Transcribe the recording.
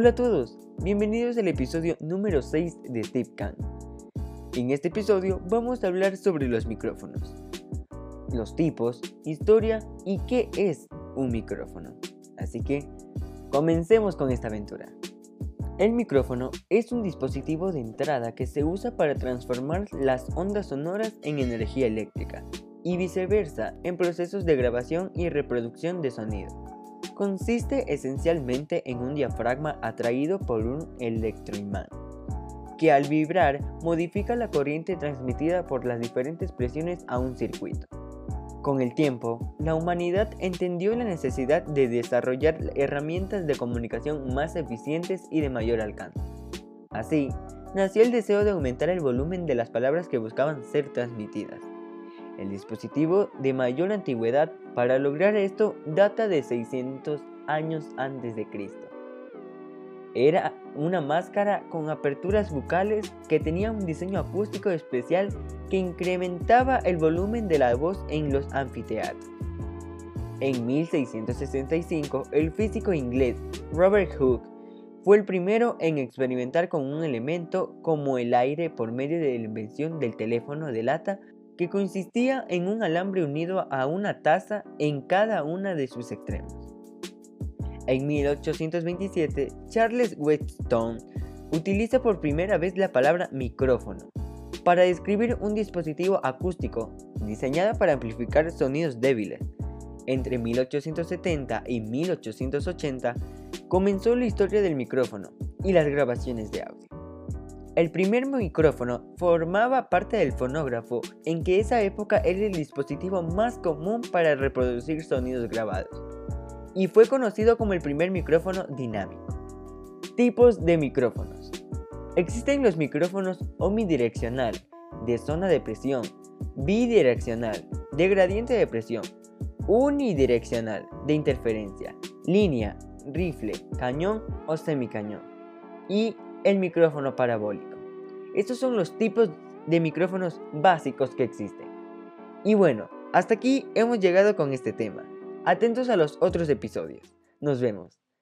Hola a todos, bienvenidos al episodio número 6 de Khan. En este episodio vamos a hablar sobre los micrófonos, los tipos, historia y qué es un micrófono. Así que comencemos con esta aventura. El micrófono es un dispositivo de entrada que se usa para transformar las ondas sonoras en energía eléctrica y viceversa en procesos de grabación y reproducción de sonido consiste esencialmente en un diafragma atraído por un electroimán, que al vibrar modifica la corriente transmitida por las diferentes presiones a un circuito. Con el tiempo, la humanidad entendió la necesidad de desarrollar herramientas de comunicación más eficientes y de mayor alcance. Así, nació el deseo de aumentar el volumen de las palabras que buscaban ser transmitidas. El dispositivo de mayor antigüedad para lograr esto data de 600 años antes de Cristo. Era una máscara con aperturas bucales que tenía un diseño acústico especial que incrementaba el volumen de la voz en los anfiteatros. En 1665, el físico inglés Robert Hooke fue el primero en experimentar con un elemento como el aire por medio de la invención del teléfono de lata que consistía en un alambre unido a una taza en cada una de sus extremos. En 1827, Charles Whetstone utiliza por primera vez la palabra micrófono para describir un dispositivo acústico diseñado para amplificar sonidos débiles. Entre 1870 y 1880 comenzó la historia del micrófono y las grabaciones de audio. El primer micrófono formaba parte del fonógrafo, en que esa época era el dispositivo más común para reproducir sonidos grabados, y fue conocido como el primer micrófono dinámico. Tipos de micrófonos. Existen los micrófonos omnidireccional, de zona de presión, bidireccional, de gradiente de presión, unidireccional, de interferencia, línea, rifle, cañón o semicañón, y el micrófono parabólico. Estos son los tipos de micrófonos básicos que existen. Y bueno, hasta aquí hemos llegado con este tema. Atentos a los otros episodios. Nos vemos.